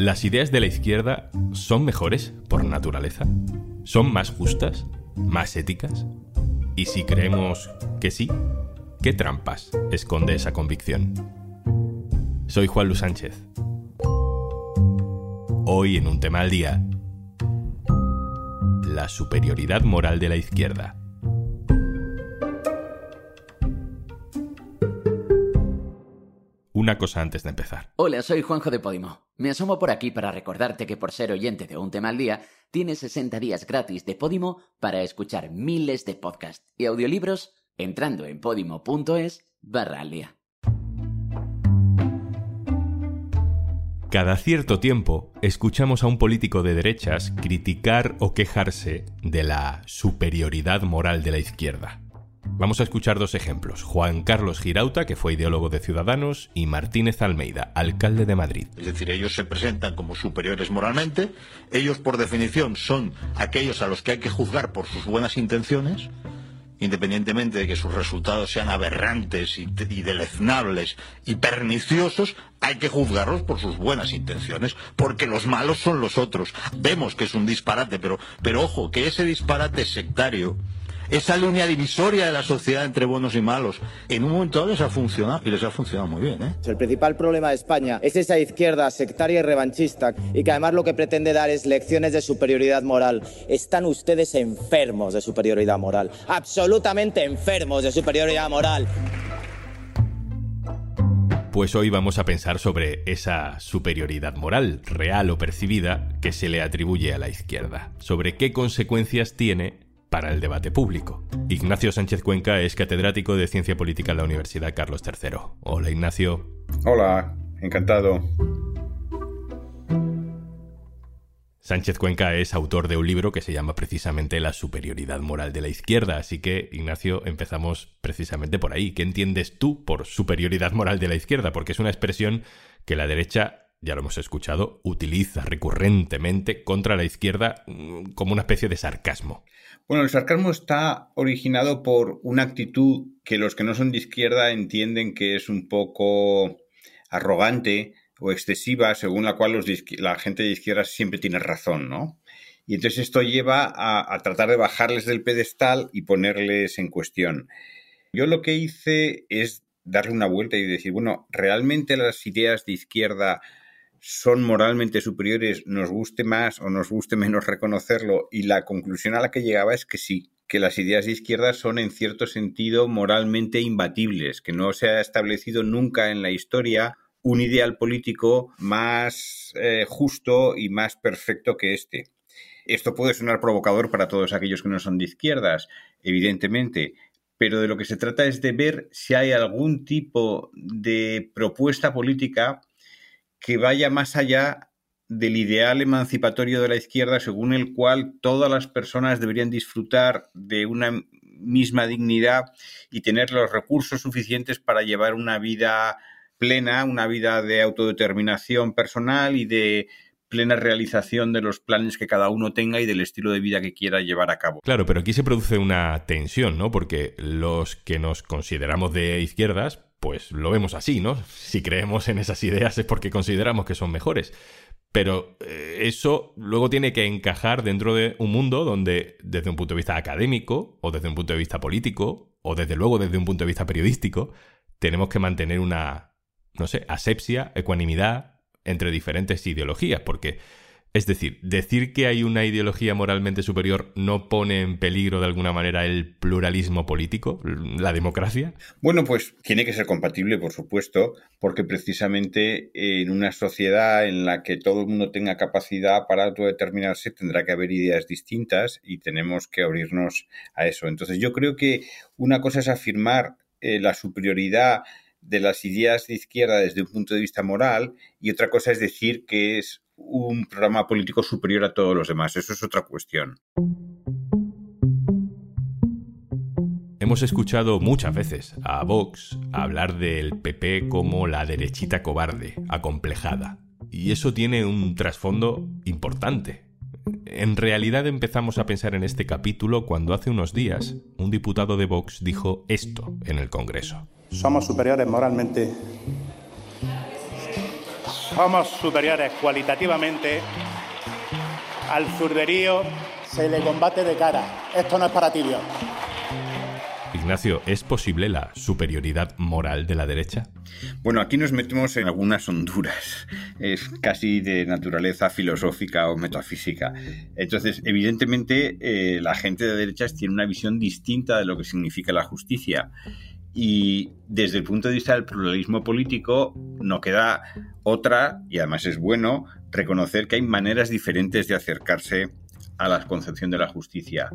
¿Las ideas de la izquierda son mejores por naturaleza? ¿Son más justas? ¿Más éticas? Y si creemos que sí, ¿qué trampas esconde esa convicción? Soy Juan Luis Sánchez. Hoy en un tema al día, la superioridad moral de la izquierda. Una cosa antes de empezar. Hola, soy Juanjo de Podimo. Me asomo por aquí para recordarte que por ser oyente de Un tema al día, tienes 60 días gratis de Podimo para escuchar miles de podcasts y audiolibros entrando en podimo.es barra al día. Cada cierto tiempo escuchamos a un político de derechas criticar o quejarse de la superioridad moral de la izquierda. Vamos a escuchar dos ejemplos. Juan Carlos Girauta, que fue ideólogo de Ciudadanos, y Martínez Almeida, alcalde de Madrid. Es decir, ellos se presentan como superiores moralmente, ellos por definición son aquellos a los que hay que juzgar por sus buenas intenciones, independientemente de que sus resultados sean aberrantes y, deleznables y perniciosos, hay que juzgarlos por sus buenas intenciones, porque los malos son los otros. Vemos que es un disparate, pero, pero ojo, que ese disparate sectario esa línea divisoria de la sociedad entre buenos y malos, en un momento dado les ha funcionado y les ha funcionado muy bien. ¿eh? El principal problema de España es esa izquierda sectaria y revanchista y que además lo que pretende dar es lecciones de superioridad moral. Están ustedes enfermos de superioridad moral, absolutamente enfermos de superioridad moral. Pues hoy vamos a pensar sobre esa superioridad moral, real o percibida, que se le atribuye a la izquierda, sobre qué consecuencias tiene para el debate público. Ignacio Sánchez Cuenca es catedrático de Ciencia Política en la Universidad Carlos III. Hola Ignacio. Hola, encantado. Sánchez Cuenca es autor de un libro que se llama precisamente La superioridad moral de la izquierda, así que Ignacio, empezamos precisamente por ahí. ¿Qué entiendes tú por superioridad moral de la izquierda? Porque es una expresión que la derecha ya lo hemos escuchado, utiliza recurrentemente contra la izquierda mm, como una especie de sarcasmo. Bueno, el sarcasmo está originado por una actitud que los que no son de izquierda entienden que es un poco arrogante o excesiva, según la cual la gente de izquierda siempre tiene razón, ¿no? Y entonces esto lleva a, a tratar de bajarles del pedestal y ponerles en cuestión. Yo lo que hice es darle una vuelta y decir, bueno, ¿realmente las ideas de izquierda son moralmente superiores, nos guste más o nos guste menos reconocerlo, y la conclusión a la que llegaba es que sí, que las ideas de izquierda son en cierto sentido moralmente imbatibles, que no se ha establecido nunca en la historia un ideal político más eh, justo y más perfecto que este. Esto puede sonar provocador para todos aquellos que no son de izquierdas, evidentemente, pero de lo que se trata es de ver si hay algún tipo de propuesta política que vaya más allá del ideal emancipatorio de la izquierda según el cual todas las personas deberían disfrutar de una misma dignidad y tener los recursos suficientes para llevar una vida plena, una vida de autodeterminación personal y de plena realización de los planes que cada uno tenga y del estilo de vida que quiera llevar a cabo. Claro, pero aquí se produce una tensión, ¿no? Porque los que nos consideramos de izquierdas, pues lo vemos así, ¿no? Si creemos en esas ideas es porque consideramos que son mejores. Pero eh, eso luego tiene que encajar dentro de un mundo donde, desde un punto de vista académico, o desde un punto de vista político, o desde luego desde un punto de vista periodístico, tenemos que mantener una, no sé, asepsia, ecuanimidad, entre diferentes ideologías, porque es decir, decir que hay una ideología moralmente superior no pone en peligro de alguna manera el pluralismo político, la democracia. Bueno, pues tiene que ser compatible, por supuesto, porque precisamente en una sociedad en la que todo el mundo tenga capacidad para autodeterminarse tendrá que haber ideas distintas y tenemos que abrirnos a eso. Entonces yo creo que una cosa es afirmar eh, la superioridad de las ideas de izquierda desde un punto de vista moral y otra cosa es decir que es un programa político superior a todos los demás. Eso es otra cuestión. Hemos escuchado muchas veces a Vox hablar del PP como la derechita cobarde, acomplejada. Y eso tiene un trasfondo importante. En realidad empezamos a pensar en este capítulo cuando hace unos días un diputado de Vox dijo esto en el Congreso somos superiores moralmente somos superiores cualitativamente, al zurderío se le combate de cara. Esto no es para tibios. Ignacio, ¿es posible la superioridad moral de la derecha? Bueno, aquí nos metemos en algunas honduras. Es casi de naturaleza filosófica o metafísica. Entonces, evidentemente, eh, la gente de derechas tiene una visión distinta de lo que significa la justicia. Y desde el punto de vista del pluralismo político, no queda otra, y además es bueno, reconocer que hay maneras diferentes de acercarse a la concepción de la justicia.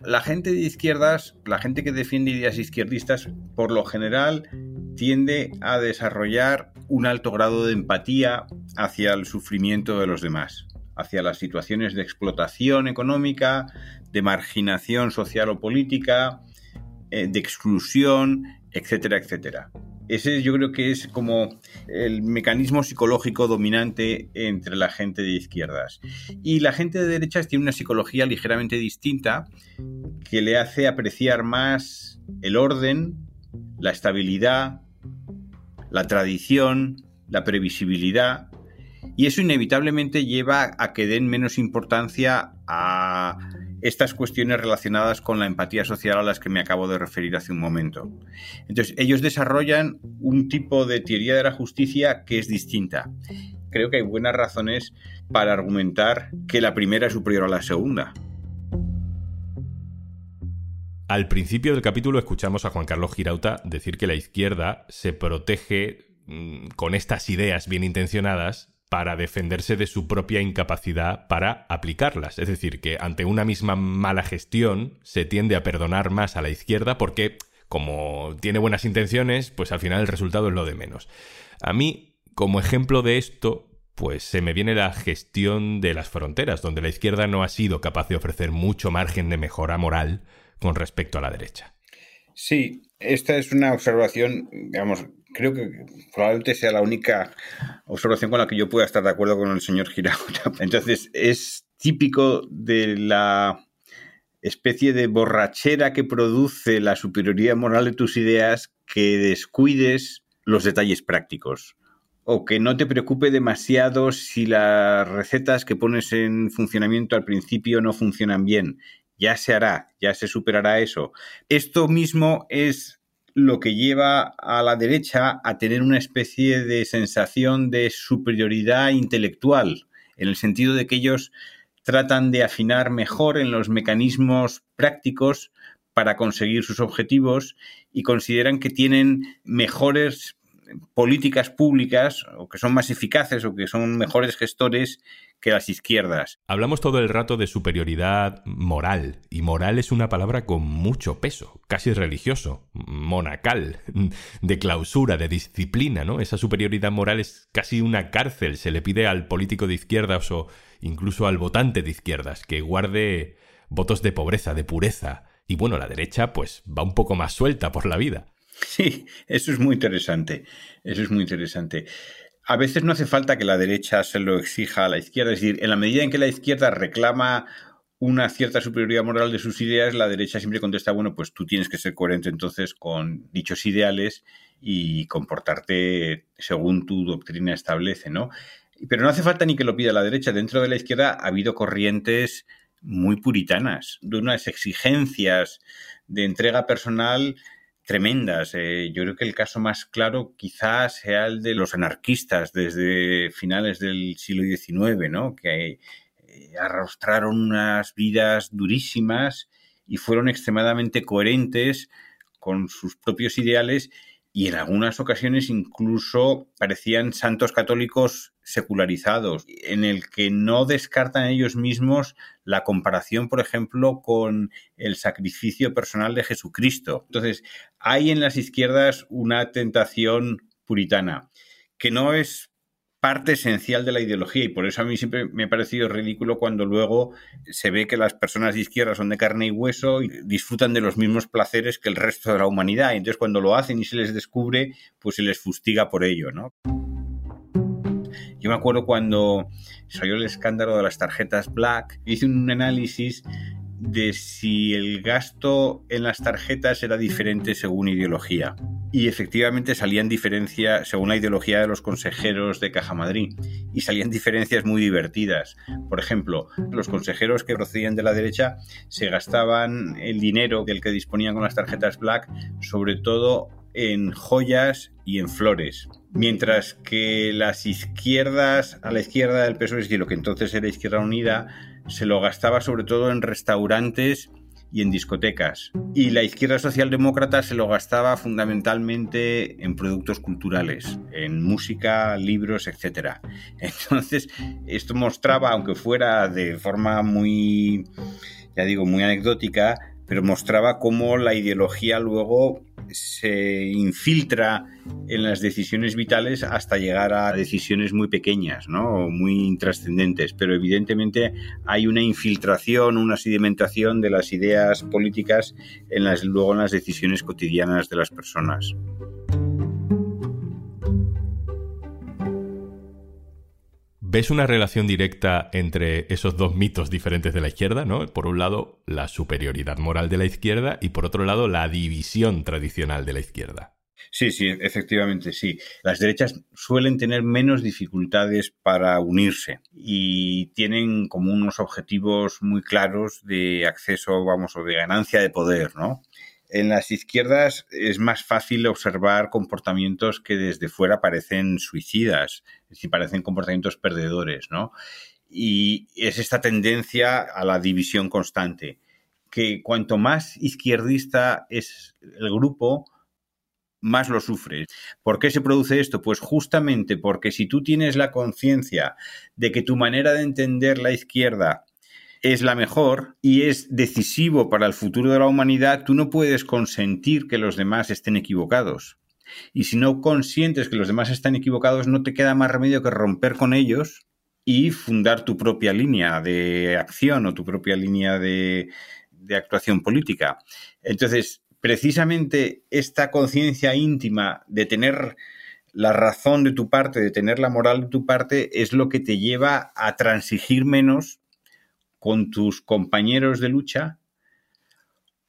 La gente de izquierdas, la gente que defiende ideas izquierdistas, por lo general tiende a desarrollar un alto grado de empatía hacia el sufrimiento de los demás, hacia las situaciones de explotación económica, de marginación social o política, eh, de exclusión, etcétera, etcétera. Ese yo creo que es como el mecanismo psicológico dominante entre la gente de izquierdas. Y la gente de derechas tiene una psicología ligeramente distinta que le hace apreciar más el orden, la estabilidad, la tradición, la previsibilidad. Y eso inevitablemente lleva a que den menos importancia a estas cuestiones relacionadas con la empatía social a las que me acabo de referir hace un momento. Entonces, ellos desarrollan un tipo de teoría de la justicia que es distinta. Creo que hay buenas razones para argumentar que la primera es superior a la segunda. Al principio del capítulo escuchamos a Juan Carlos Girauta decir que la izquierda se protege mm, con estas ideas bien intencionadas para defenderse de su propia incapacidad para aplicarlas. Es decir, que ante una misma mala gestión se tiende a perdonar más a la izquierda porque, como tiene buenas intenciones, pues al final el resultado es lo de menos. A mí, como ejemplo de esto, pues se me viene la gestión de las fronteras, donde la izquierda no ha sido capaz de ofrecer mucho margen de mejora moral con respecto a la derecha. Sí, esta es una observación, digamos, creo que probablemente sea la única observación con la que yo pueda estar de acuerdo con el señor Girauta. Entonces, es típico de la especie de borrachera que produce la superioridad moral de tus ideas que descuides los detalles prácticos o que no te preocupe demasiado si las recetas que pones en funcionamiento al principio no funcionan bien. Ya se hará, ya se superará eso. Esto mismo es lo que lleva a la derecha a tener una especie de sensación de superioridad intelectual, en el sentido de que ellos tratan de afinar mejor en los mecanismos prácticos para conseguir sus objetivos y consideran que tienen mejores políticas públicas o que son más eficaces o que son mejores gestores que las izquierdas. Hablamos todo el rato de superioridad moral, y moral es una palabra con mucho peso, casi religioso, monacal, de clausura, de disciplina, ¿no? Esa superioridad moral es casi una cárcel, se le pide al político de izquierdas o incluso al votante de izquierdas que guarde votos de pobreza, de pureza. Y bueno, la derecha pues va un poco más suelta por la vida. Sí, eso es muy interesante. Eso es muy interesante. A veces no hace falta que la derecha se lo exija a la izquierda. Es decir, en la medida en que la izquierda reclama una cierta superioridad moral de sus ideas, la derecha siempre contesta, bueno, pues tú tienes que ser coherente entonces con dichos ideales y comportarte según tu doctrina establece, ¿no? Pero no hace falta ni que lo pida la derecha. Dentro de la izquierda ha habido corrientes muy puritanas, de unas exigencias de entrega personal tremendas. Eh, yo creo que el caso más claro quizás sea el de los anarquistas desde finales del siglo XIX, ¿no? que eh, arrostraron unas vidas durísimas y fueron extremadamente coherentes con sus propios ideales y en algunas ocasiones incluso parecían santos católicos secularizados, en el que no descartan ellos mismos la comparación, por ejemplo, con el sacrificio personal de Jesucristo. Entonces, hay en las izquierdas una tentación puritana, que no es parte esencial de la ideología y por eso a mí siempre me ha parecido ridículo cuando luego se ve que las personas de izquierda son de carne y hueso y disfrutan de los mismos placeres que el resto de la humanidad. Y entonces cuando lo hacen y se les descubre, pues se les fustiga por ello, ¿no? Yo me acuerdo cuando salió el escándalo de las tarjetas Black, hice un análisis de si el gasto en las tarjetas era diferente según ideología. Y efectivamente salían diferencias, según la ideología de los consejeros de Caja Madrid, y salían diferencias muy divertidas. Por ejemplo, los consejeros que procedían de la derecha se gastaban el dinero que el que disponían con las tarjetas Black, sobre todo en joyas y en flores. Mientras que las izquierdas, a la izquierda del PSOE, es lo que entonces era Izquierda Unida, se lo gastaba sobre todo en restaurantes y en discotecas. Y la izquierda socialdemócrata se lo gastaba fundamentalmente en productos culturales, en música, libros, etc. Entonces, esto mostraba, aunque fuera de forma muy, ya digo, muy anecdótica, pero mostraba cómo la ideología luego se infiltra en las decisiones vitales hasta llegar a decisiones muy pequeñas, ¿no? muy intrascendentes, pero evidentemente hay una infiltración, una sedimentación de las ideas políticas luego en las decisiones cotidianas de las personas. ¿Ves una relación directa entre esos dos mitos diferentes de la izquierda, ¿no? Por un lado, la superioridad moral de la izquierda y por otro lado, la división tradicional de la izquierda. Sí, sí, efectivamente, sí. Las derechas suelen tener menos dificultades para unirse y tienen como unos objetivos muy claros de acceso, vamos, o de ganancia de poder, ¿no? En las izquierdas es más fácil observar comportamientos que desde fuera parecen suicidas, decir, parecen comportamientos perdedores, ¿no? Y es esta tendencia a la división constante, que cuanto más izquierdista es el grupo, más lo sufre. ¿Por qué se produce esto? Pues justamente porque si tú tienes la conciencia de que tu manera de entender la izquierda es la mejor y es decisivo para el futuro de la humanidad, tú no puedes consentir que los demás estén equivocados. Y si no consientes que los demás están equivocados, no te queda más remedio que romper con ellos y fundar tu propia línea de acción o tu propia línea de, de actuación política. Entonces, precisamente esta conciencia íntima de tener la razón de tu parte, de tener la moral de tu parte, es lo que te lleva a transigir menos con tus compañeros de lucha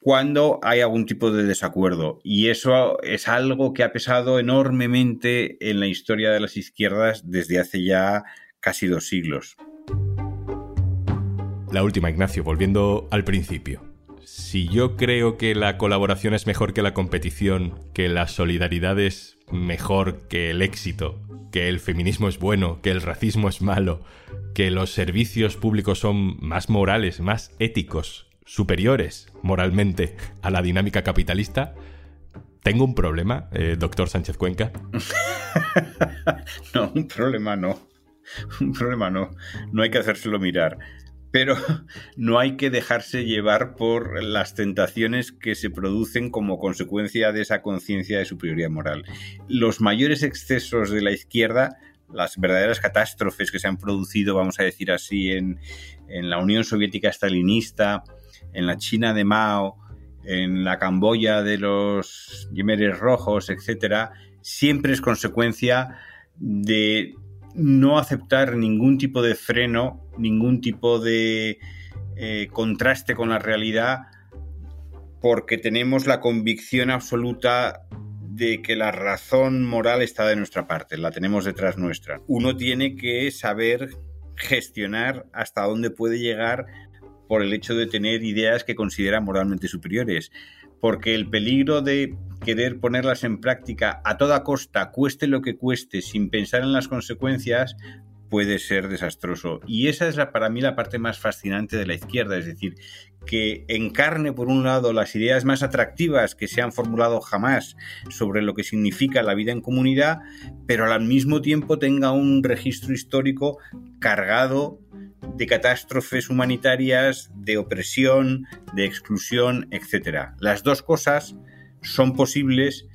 cuando hay algún tipo de desacuerdo. Y eso es algo que ha pesado enormemente en la historia de las izquierdas desde hace ya casi dos siglos. La última, Ignacio, volviendo al principio. Si yo creo que la colaboración es mejor que la competición, que la solidaridad es mejor que el éxito, que el feminismo es bueno, que el racismo es malo, que los servicios públicos son más morales, más éticos, superiores moralmente a la dinámica capitalista, ¿tengo un problema, eh, doctor Sánchez Cuenca? no, un problema no. Un problema no. No hay que hacérselo mirar pero no hay que dejarse llevar por las tentaciones que se producen como consecuencia de esa conciencia de superioridad moral. Los mayores excesos de la izquierda, las verdaderas catástrofes que se han producido, vamos a decir así, en, la Unión Soviética stalinista, en la China de Mao, en la Camboya de los Yemeres rojos, etcétera, siempre es consecuencia de no aceptar ningún tipo de freno, ningún tipo de eh, contraste con la realidad, porque tenemos la convicción absoluta de que la razón moral está de nuestra parte, la tenemos detrás nuestra. Uno tiene que saber gestionar hasta dónde puede llegar por el hecho de tener ideas que considera moralmente superiores porque el peligro de querer ponerlas en práctica a toda costa, cueste lo que cueste, sin pensar en las consecuencias, puede ser desastroso. Y esa es la, para mí la parte más fascinante de la izquierda, es decir, que encarne por un lado las ideas más atractivas que se han formulado jamás sobre lo que significa la vida en comunidad, pero al mismo tiempo tenga un registro histórico cargado de catástrofes humanitarias, de opresión, de exclusión, etc. Las dos cosas son posibles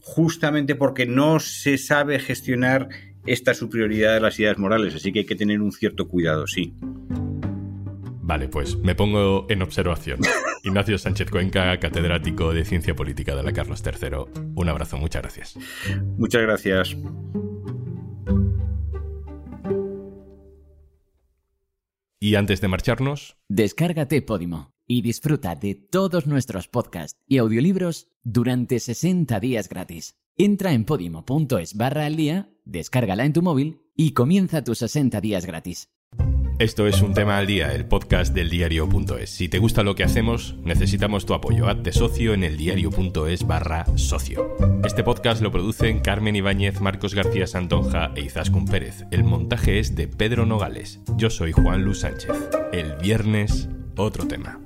justamente porque no se sabe gestionar esta superioridad de las ideas morales, así que hay que tener un cierto cuidado, sí. Vale, pues me pongo en observación. Ignacio Sánchez Cuenca, catedrático de Ciencia Política de la Carlos III. Un abrazo, muchas gracias. Muchas gracias. Y antes de marcharnos, Descárgate Podimo y disfruta de todos nuestros podcasts y audiolibros durante 60 días gratis. Entra en podimo.es barra al día, descárgala en tu móvil y comienza tus 60 días gratis. Esto es un tema al día, el podcast del diario.es. Si te gusta lo que hacemos, necesitamos tu apoyo. Hazte socio en el diario.es barra socio. Este podcast lo producen Carmen Ibáñez, Marcos García Santonja e Izaskun Pérez. El montaje es de Pedro Nogales. Yo soy Juan Luis Sánchez. El viernes, otro tema.